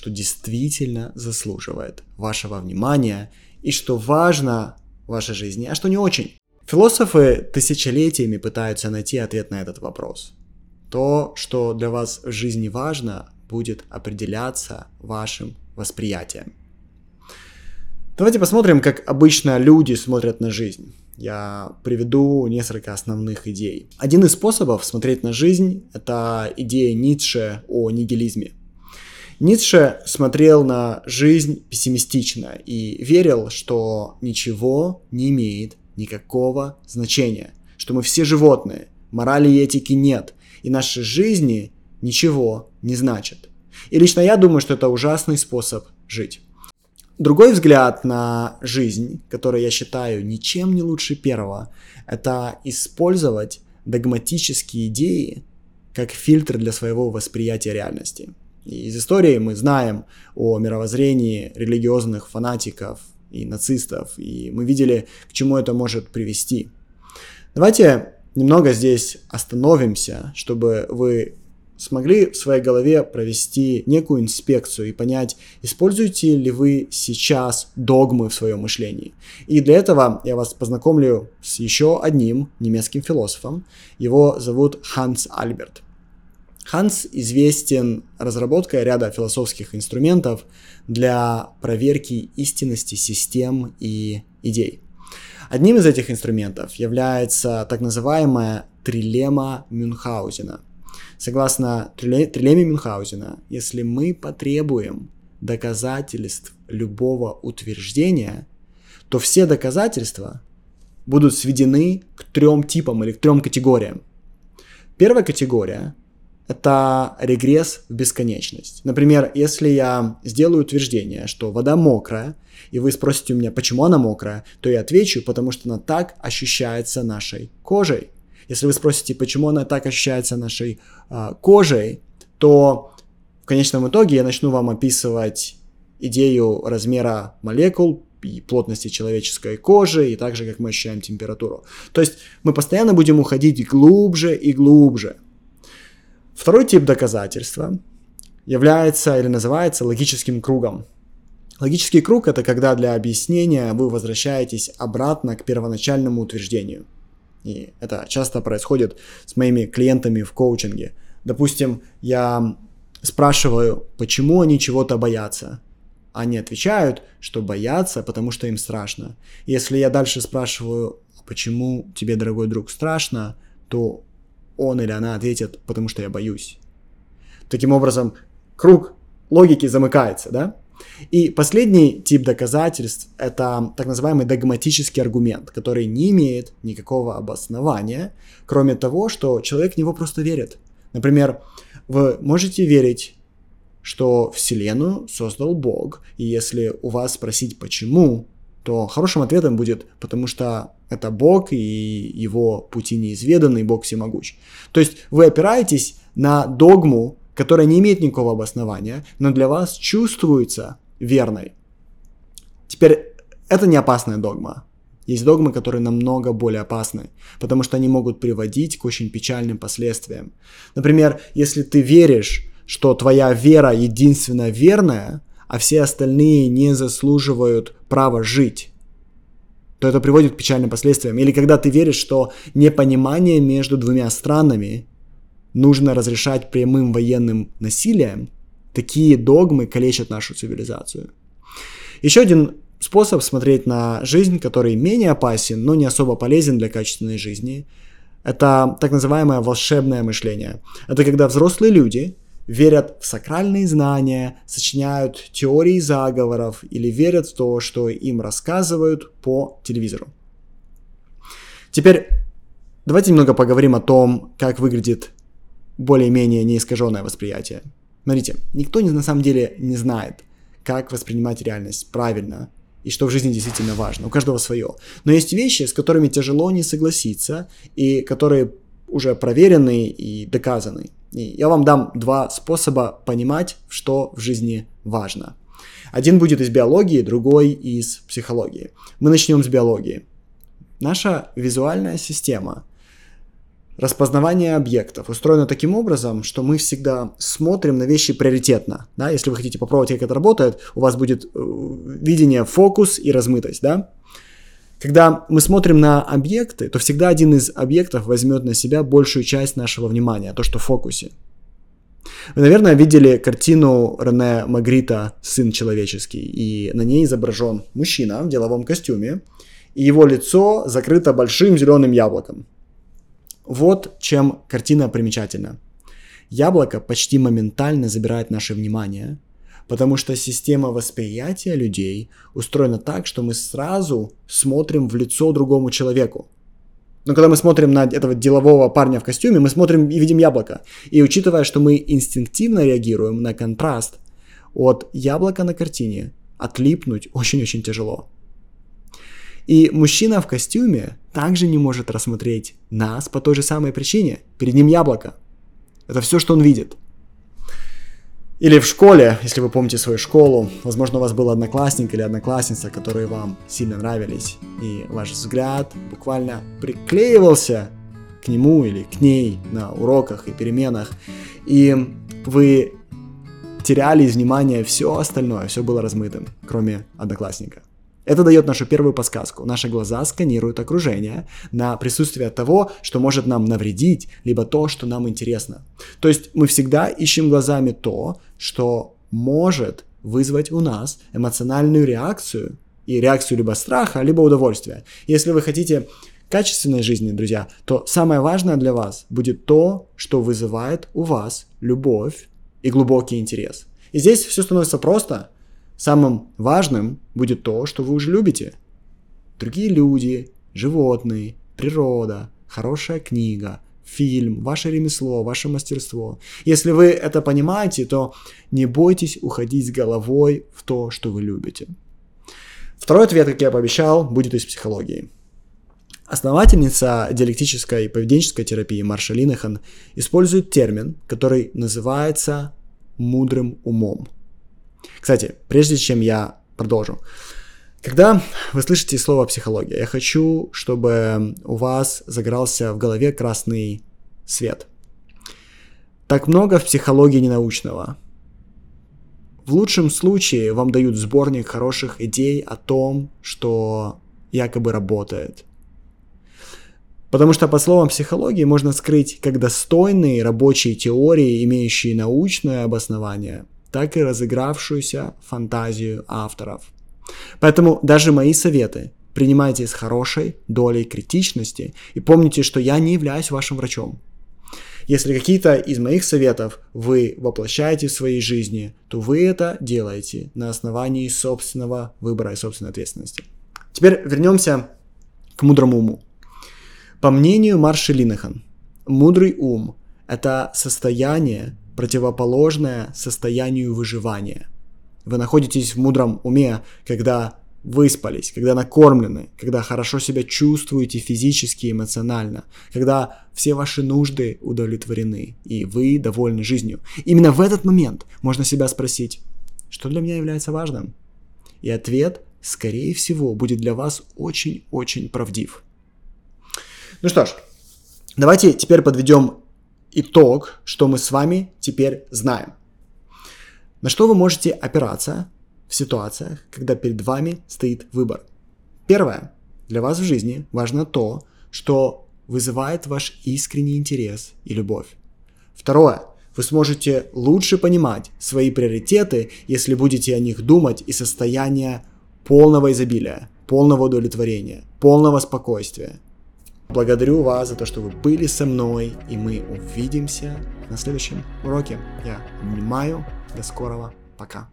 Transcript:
что действительно заслуживает вашего внимания и что важно в вашей жизни, а что не очень. Философы тысячелетиями пытаются найти ответ на этот вопрос. То, что для вас в жизни важно, будет определяться вашим восприятием. Давайте посмотрим, как обычно люди смотрят на жизнь. Я приведу несколько основных идей. Один из способов смотреть на жизнь – это идея Ницше о нигилизме. Ницше смотрел на жизнь пессимистично и верил, что ничего не имеет никакого значения, что мы все животные, морали и этики нет, и наши жизни ничего не значат. И лично я думаю, что это ужасный способ жить. Другой взгляд на жизнь, который я считаю ничем не лучше первого, это использовать догматические идеи как фильтр для своего восприятия реальности. Из истории мы знаем о мировоззрении религиозных фанатиков и нацистов, и мы видели, к чему это может привести. Давайте немного здесь остановимся, чтобы вы смогли в своей голове провести некую инспекцию и понять, используете ли вы сейчас догмы в своем мышлении. И для этого я вас познакомлю с еще одним немецким философом. Его зовут Ханс Альберт. Ханс известен разработкой ряда философских инструментов для проверки истинности систем и идей. Одним из этих инструментов является так называемая трилема Мюнхгаузена – Согласно трилеме Мюнхгаузена, если мы потребуем доказательств любого утверждения, то все доказательства будут сведены к трем типам или к трем категориям. Первая категория – это регресс в бесконечность. Например, если я сделаю утверждение, что вода мокрая, и вы спросите у меня, почему она мокрая, то я отвечу, потому что она так ощущается нашей кожей. Если вы спросите, почему она так ощущается нашей а, кожей, то в конечном итоге я начну вам описывать идею размера молекул и плотности человеческой кожи, и также как мы ощущаем температуру. То есть мы постоянно будем уходить глубже и глубже. Второй тип доказательства является или называется логическим кругом. Логический круг это когда для объяснения вы возвращаетесь обратно к первоначальному утверждению – и это часто происходит с моими клиентами в коучинге. Допустим, я спрашиваю, почему они чего-то боятся. Они отвечают, что боятся, потому что им страшно. Если я дальше спрашиваю, почему тебе, дорогой друг, страшно, то он или она ответит, потому что я боюсь. Таким образом, круг логики замыкается, да? И последний тип доказательств – это так называемый догматический аргумент, который не имеет никакого обоснования, кроме того, что человек в него просто верит. Например, вы можете верить, что Вселенную создал Бог, и если у вас спросить почему, то хорошим ответом будет «потому что это Бог, и его пути неизведаны, Бог всемогущ». То есть вы опираетесь на догму, которая не имеет никакого обоснования, но для вас чувствуется верной. Теперь, это не опасная догма. Есть догмы, которые намного более опасны, потому что они могут приводить к очень печальным последствиям. Например, если ты веришь, что твоя вера единственно верная, а все остальные не заслуживают права жить, то это приводит к печальным последствиям. Или когда ты веришь, что непонимание между двумя странами нужно разрешать прямым военным насилием, такие догмы калечат нашу цивилизацию. Еще один способ смотреть на жизнь, который менее опасен, но не особо полезен для качественной жизни, это так называемое волшебное мышление. Это когда взрослые люди верят в сакральные знания, сочиняют теории заговоров или верят в то, что им рассказывают по телевизору. Теперь давайте немного поговорим о том, как выглядит более-менее неискаженное восприятие. Смотрите, никто на самом деле не знает, как воспринимать реальность правильно и что в жизни действительно важно. У каждого свое. Но есть вещи, с которыми тяжело не согласиться и которые уже проверены и доказаны. Я вам дам два способа понимать, что в жизни важно. Один будет из биологии, другой из психологии. Мы начнем с биологии. Наша визуальная система распознавание объектов устроено таким образом, что мы всегда смотрим на вещи приоритетно. Да? Если вы хотите попробовать, как это работает, у вас будет э, видение, фокус и размытость. Да? Когда мы смотрим на объекты, то всегда один из объектов возьмет на себя большую часть нашего внимания, то, что в фокусе. Вы, наверное, видели картину Рене Магрита «Сын человеческий», и на ней изображен мужчина в деловом костюме, и его лицо закрыто большим зеленым яблоком. Вот чем картина примечательна. Яблоко почти моментально забирает наше внимание, потому что система восприятия людей устроена так, что мы сразу смотрим в лицо другому человеку. Но когда мы смотрим на этого делового парня в костюме, мы смотрим и видим яблоко. И учитывая, что мы инстинктивно реагируем на контраст от яблока на картине, отлипнуть очень-очень тяжело. И мужчина в костюме также не может рассмотреть нас по той же самой причине. Перед ним яблоко. Это все, что он видит. Или в школе, если вы помните свою школу, возможно, у вас был одноклассник или одноклассница, которые вам сильно нравились, и ваш взгляд буквально приклеивался к нему или к ней на уроках и переменах, и вы теряли из внимания все остальное, все было размытым, кроме одноклассника. Это дает нашу первую подсказку. Наши глаза сканируют окружение на присутствие того, что может нам навредить, либо то, что нам интересно. То есть мы всегда ищем глазами то, что может вызвать у нас эмоциональную реакцию, и реакцию либо страха, либо удовольствия. Если вы хотите качественной жизни, друзья, то самое важное для вас будет то, что вызывает у вас любовь и глубокий интерес. И здесь все становится просто – Самым важным будет то, что вы уже любите. Другие люди, животные, природа, хорошая книга, фильм, ваше ремесло, ваше мастерство. Если вы это понимаете, то не бойтесь уходить с головой в то, что вы любите. Второй ответ, как я пообещал, будет из психологии. Основательница диалектической и поведенческой терапии Марша Линехан использует термин, который называется мудрым умом – кстати, прежде чем я продолжу, когда вы слышите слово психология, я хочу, чтобы у вас загорался в голове красный свет. Так много в психологии ненаучного. В лучшем случае вам дают сборник хороших идей о том, что якобы работает. Потому что по словам психологии можно скрыть как достойные рабочие теории, имеющие научное обоснование – так и разыгравшуюся фантазию авторов. Поэтому даже мои советы принимайте с хорошей долей критичности и помните, что я не являюсь вашим врачом. Если какие-то из моих советов вы воплощаете в своей жизни, то вы это делаете на основании собственного выбора и собственной ответственности. Теперь вернемся к мудрому уму. По мнению Марши Линехан, мудрый ум – это состояние, противоположное состоянию выживания. Вы находитесь в мудром уме, когда выспались, когда накормлены, когда хорошо себя чувствуете физически и эмоционально, когда все ваши нужды удовлетворены, и вы довольны жизнью. Именно в этот момент можно себя спросить, что для меня является важным? И ответ, скорее всего, будет для вас очень-очень правдив. Ну что ж, давайте теперь подведем итог, что мы с вами теперь знаем. На что вы можете опираться в ситуациях, когда перед вами стоит выбор. Первое. Для вас в жизни важно то, что вызывает ваш искренний интерес и любовь. Второе. Вы сможете лучше понимать свои приоритеты, если будете о них думать из состояния полного изобилия, полного удовлетворения, полного спокойствия. Благодарю вас за то, что вы были со мной, и мы увидимся на следующем уроке. Я обнимаю. До скорого. Пока.